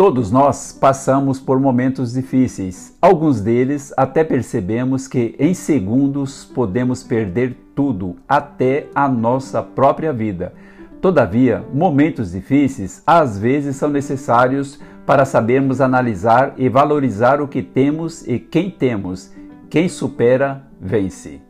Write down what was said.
Todos nós passamos por momentos difíceis. Alguns deles até percebemos que em segundos podemos perder tudo, até a nossa própria vida. Todavia, momentos difíceis às vezes são necessários para sabermos analisar e valorizar o que temos e quem temos. Quem supera, vence.